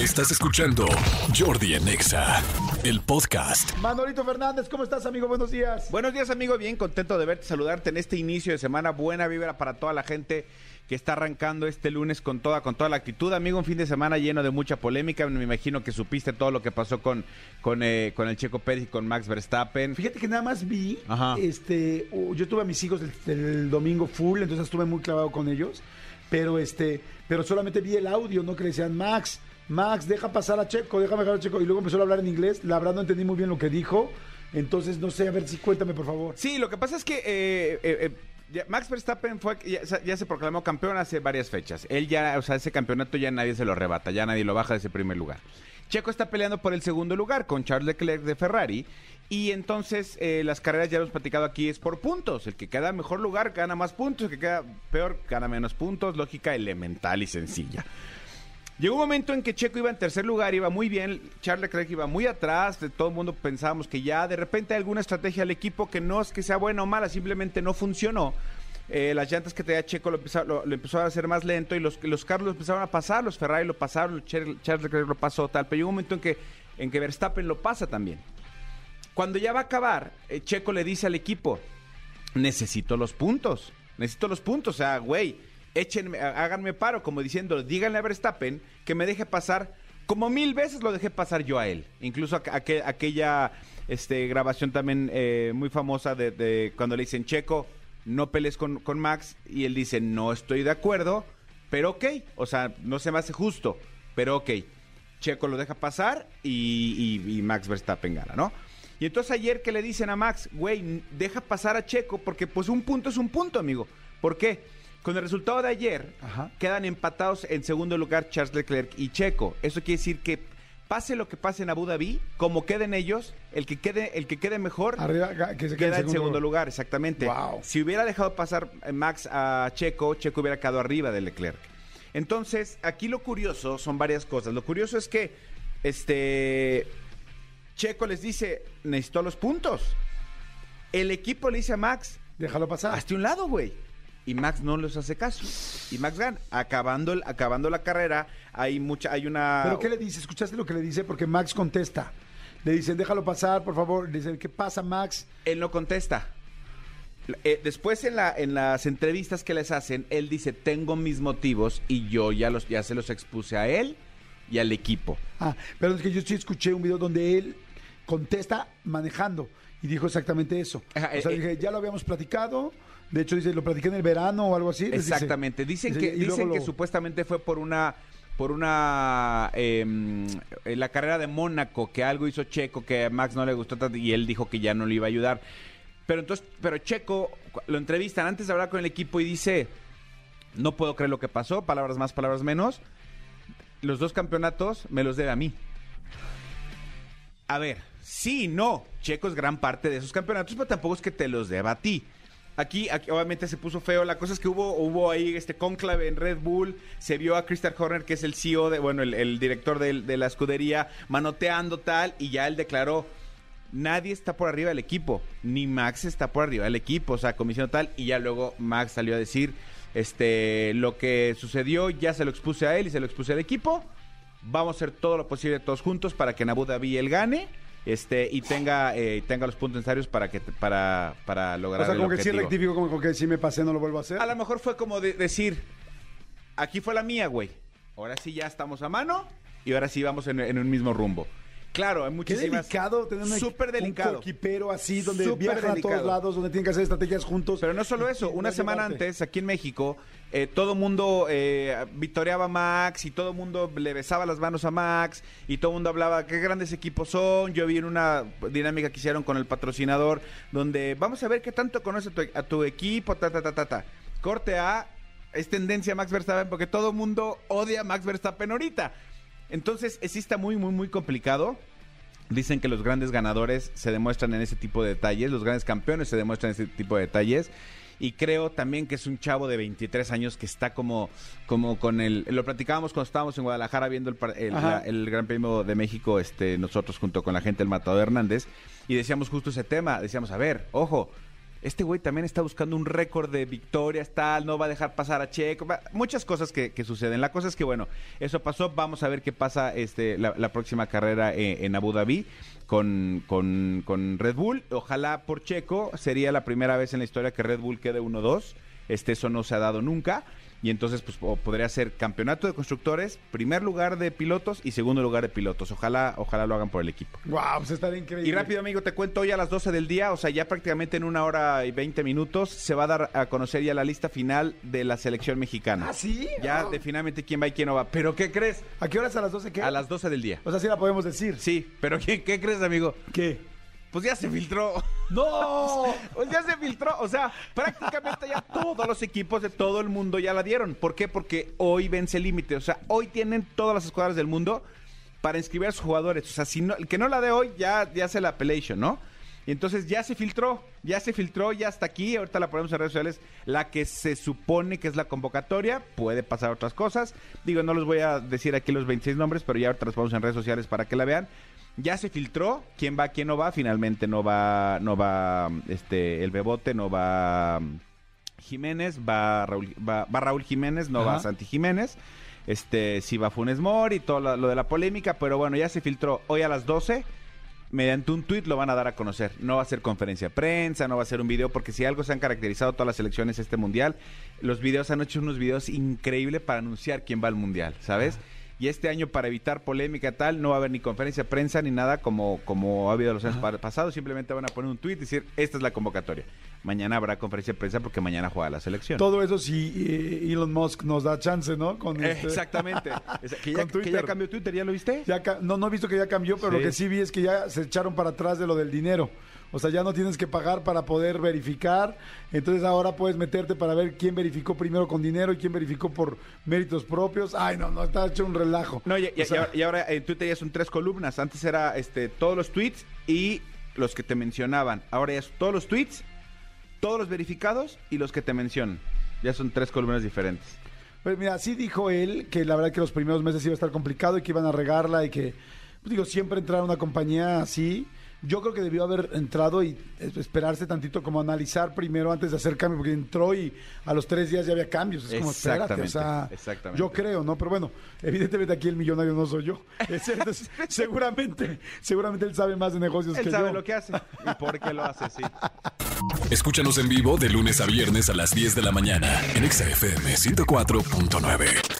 Estás escuchando Jordi en Exa, el podcast. Manolito Fernández, ¿cómo estás, amigo? Buenos días. Buenos días, amigo. Bien contento de verte, saludarte en este inicio de semana. Buena vibra para toda la gente que está arrancando este lunes con toda, con toda la actitud. Amigo, un fin de semana lleno de mucha polémica. Me imagino que supiste todo lo que pasó con, con, eh, con el Checo Pérez y con Max Verstappen. Fíjate que nada más vi, Ajá. este, yo tuve a mis hijos el, el domingo full, entonces estuve muy clavado con ellos, pero este, pero solamente vi el audio, ¿no? Que le decían, Max, Max, deja pasar a Checo, déjame pasar a Checo, y luego empezó a hablar en inglés, la verdad no entendí muy bien lo que dijo, entonces no sé, a ver si cuéntame, por favor. Sí, lo que pasa es que eh, eh, eh, Max Verstappen fue, ya, ya se proclamó campeón hace varias fechas. Él ya, o sea, ese campeonato ya nadie se lo arrebata, ya nadie lo baja de ese primer lugar. Checo está peleando por el segundo lugar con Charles Leclerc de Ferrari. Y entonces eh, las carreras ya hemos platicado aquí es por puntos. El que queda mejor lugar gana más puntos, el que queda peor gana menos puntos. Lógica elemental y sencilla. Llegó un momento en que Checo iba en tercer lugar, iba muy bien, Charles Leclerc iba muy atrás, de todo el mundo pensábamos que ya de repente hay alguna estrategia del equipo que no es que sea buena o mala, simplemente no funcionó. Eh, las llantas que tenía Checo lo empezó, a hacer más lento y los, los carros lo empezaron a pasar, los Ferrari lo pasaron, los Char- Charles Leclerc lo pasó, tal, pero llegó un momento en que, en que Verstappen lo pasa también. Cuando ya va a acabar, eh, Checo le dice al equipo, necesito los puntos, necesito los puntos, o sea, güey, échenme, há- háganme paro, como diciendo, díganle a Verstappen que me deje pasar, como mil veces lo dejé pasar yo a él, incluso aqu- aqu- aquella este, grabación también eh, muy famosa de, cuando le dicen, Checo, no pelees con, con Max, y él dice, no estoy de acuerdo, pero ok, o sea, no se me hace justo, pero ok. Checo lo deja pasar y, y- Max Verstappen gana, ¿no? Y entonces ayer que le dicen a Max, güey, deja pasar a Checo porque pues un punto es un punto, amigo. ¿Por qué? Con el resultado de ayer Ajá. quedan empatados en segundo lugar Charles Leclerc y Checo. Eso quiere decir que pase lo que pase en Abu Dhabi, como queden ellos, el que quede, el que quede mejor Arriba, que se quede queda en segundo lugar, exactamente. Wow. Si hubiera dejado pasar eh, Max a Checo, Checo hubiera quedado arriba de Leclerc. Entonces, aquí lo curioso son varias cosas. Lo curioso es que este Checo les dice, necesito los puntos. El equipo le dice a Max, Déjalo pasar. hazte un lado, güey. Y Max no les hace caso. Y Max gana. Acabando, el- acabando la carrera, hay mucha, hay una. ¿Pero qué le dice? ¿Escuchaste lo que le dice? Porque Max contesta. Le dicen, déjalo pasar, por favor. Le dicen, ¿qué pasa, Max? Él no contesta. Eh, después en, la, en las entrevistas que les hacen, él dice, tengo mis motivos y yo ya, los, ya se los expuse a él y al equipo. Ah, pero es que yo sí escuché un video donde él contesta manejando y dijo exactamente eso. Ajá, o sea, eh, dije, ya lo habíamos platicado. De hecho, dice, lo platiqué en el verano o algo así. Exactamente. Dicen Dice, que, dicen que supuestamente fue por una por una em, eh, la carrera de Mónaco que algo hizo Checo que a Max no le gustó tanto y él dijo que ya no le iba a ayudar. Pero entonces, pero Checo lo entrevistan antes de hablar con el equipo y dice, no puedo creer lo que pasó, palabras más, palabras menos. Los dos campeonatos me los debe a mí. A ver, sí, no. Checo es gran parte de esos campeonatos, pero tampoco es que te los deba a ti. Aquí, obviamente se puso feo. La cosa es que hubo, hubo ahí este cónclave en Red Bull. Se vio a Christian Horner, que es el CEO, de, bueno, el, director de, la escudería, manoteando tal, y ya él declaró. Nadie está por arriba del equipo, ni Max está por arriba del equipo, o sea, comisión tal, y ya luego Max salió a decir, este, lo que sucedió, ya se lo expuse a él y se lo expuse al equipo, vamos a hacer todo lo posible todos juntos para que en Abu Dhabi él gane este y tenga eh, tenga los puntos necesarios para que para para lograr O sea, el como que sí rectifico, como como que sí me pasé, no lo vuelvo a hacer. a lo mejor fue como de- decir aquí fue la mía güey. Ahora sí ya estamos a mano y ahora sí vamos en, en un mismo rumbo claro hay Qué muchísimas delicado tener un, súper delicado un coequipero así, donde Súper viajan a todos lados, donde tienen que hacer estrategias juntos. Pero no solo eso, una no semana llevarte. antes, aquí en México, eh, todo mundo eh, vitoreaba a Max y todo mundo le besaba las manos a Max y todo mundo hablaba qué grandes equipos son. Yo vi en una dinámica que hicieron con el patrocinador donde vamos a ver qué tanto conoce a tu, a tu equipo, ta, ta, ta, ta, ta. Corte A, es tendencia Max Verstappen porque todo mundo odia a Max Verstappen ahorita. Entonces, sí está muy, muy, muy complicado. Dicen que los grandes ganadores se demuestran en ese tipo de detalles, los grandes campeones se demuestran en ese tipo de detalles. Y creo también que es un chavo de 23 años que está como, como con el... Lo platicábamos cuando estábamos en Guadalajara viendo el, la- el Gran Premio de México, este, nosotros junto con la gente del Matador Hernández, y decíamos justo ese tema, decíamos, a ver, ojo, este güey también está buscando un récord de victorias, tal, no va a dejar pasar a Checo, muchas cosas que, suceden. La cosa es que, bueno, eso pasó, vamos a ver qué pasa este, la, próxima carrera eh, en Abu Dhabi con, con, con Red Bull. Ojalá por Checo, sería la primera vez en la historia que Red Bull quede 1-2. Este, eso no se ha dado nunca. Y entonces, pues, po- podría ser campeonato de constructores, primer lugar de pilotos y segundo lugar de pilotos. Ojalá, ojalá lo hagan por el equipo. Wow, pues estaría increíble. Y rápido, amigo, te cuento hoy a las 12 del día, o sea, ya prácticamente en una hora y 20 minutos, se va a dar a conocer ya la lista final de la selección mexicana. ¿Ah, sí? Ya Ah. de finalmente quién va y quién no va. ¿Pero qué crees? ¿A qué horas a las 12 qué? A las 12 del día. O sea, sí la podemos decir. Sí, pero ¿qué, qué crees, amigo? ¿Qué? Pues ya se filtró. ¡No! Pues ya se filtró. O sea, prácticamente ya todos los equipos de todo el mundo ya la dieron. ¿Por qué? Porque hoy vence el límite. O sea, hoy tienen todas las escuadras del mundo para inscribir a sus jugadores. O sea, si no, el que no la dé hoy ya, ya hace la appellation, ¿no? Y entonces ya se filtró, ya se filtró, ya hasta aquí, ahorita la ponemos en redes sociales, la que se supone que es la convocatoria, puede pasar otras cosas. Digo, no les voy a decir aquí los 26 nombres, pero ya ahorita las ponemos en redes sociales para que la vean. Ya se filtró quién va, quién no va, finalmente no va, no va este el Bebote, no va mm, Jiménez, va Raúl, va, va Raúl Jiménez, no va. Santi Jiménez. Este, sí va Funes Mori y todo lo, lo de la polémica, pero bueno, ya se filtró hoy a las 12 mediante un tuit lo van a dar a conocer. No va a ser conferencia de prensa, no va a ser un video, porque si algo se han caracterizado todas las selecciones este mundial, los videos han hecho unos videos increíbles para anunciar quién va al mundial, ¿sabes? Y este año, para evitar polémica tal, no va a haber ni conferencia de prensa ni nada como, como ha habido los años pa- pasados. Simplemente van a poner un tuit y decir, esta es la convocatoria. Mañana habrá conferencia de prensa porque mañana juega la selección. Todo eso si eh, Elon Musk nos da chance, ¿no? Con Eh, este- Exactamente. Que ya, Con que Twitter. ya cambió Twitter, ¿ya lo viste? Ya no, no he visto que ya cambió, pero Sí. lo que sí vi es que ya se echaron para atrás de lo del dinero. O sea, ya no tienes que pagar para poder verificar. Entonces ahora puedes meterte para ver quién verificó primero con dinero y quién verificó por méritos propios. Ay, no, no, está hecho un relajo. No, y, y- O sea, y ahora- y ahora en Twitter ya son tres columnas. Antes era este todos los tweets y los que te mencionaban. Ahora ya son todos los tweets, todos los verificados y los que te mencionan. Ya son tres columnas diferentes. Pues mira, sí dijo él que la verdad que los primeros meses iba a estar complicado y que iban a regarla y que, pues digo, siempre entrar a una compañía así. Yo creo que debió haber entrado y es- esperarse tantito como analizar primero antes de hacer cambio, porque entró y a los tres días ya había cambios. Es como, espérate, o sea, Exactamente, yo creo, ¿no? Pero bueno, evidentemente aquí el millonario no soy yo. Es- es- seguramente, seguramente él sabe más de negocios Él que sabe yo. lo que hace y por qué lo hace, sí. Escúchanos en vivo de lunes a viernes a las 10 de la mañana en Exa FM 104.9.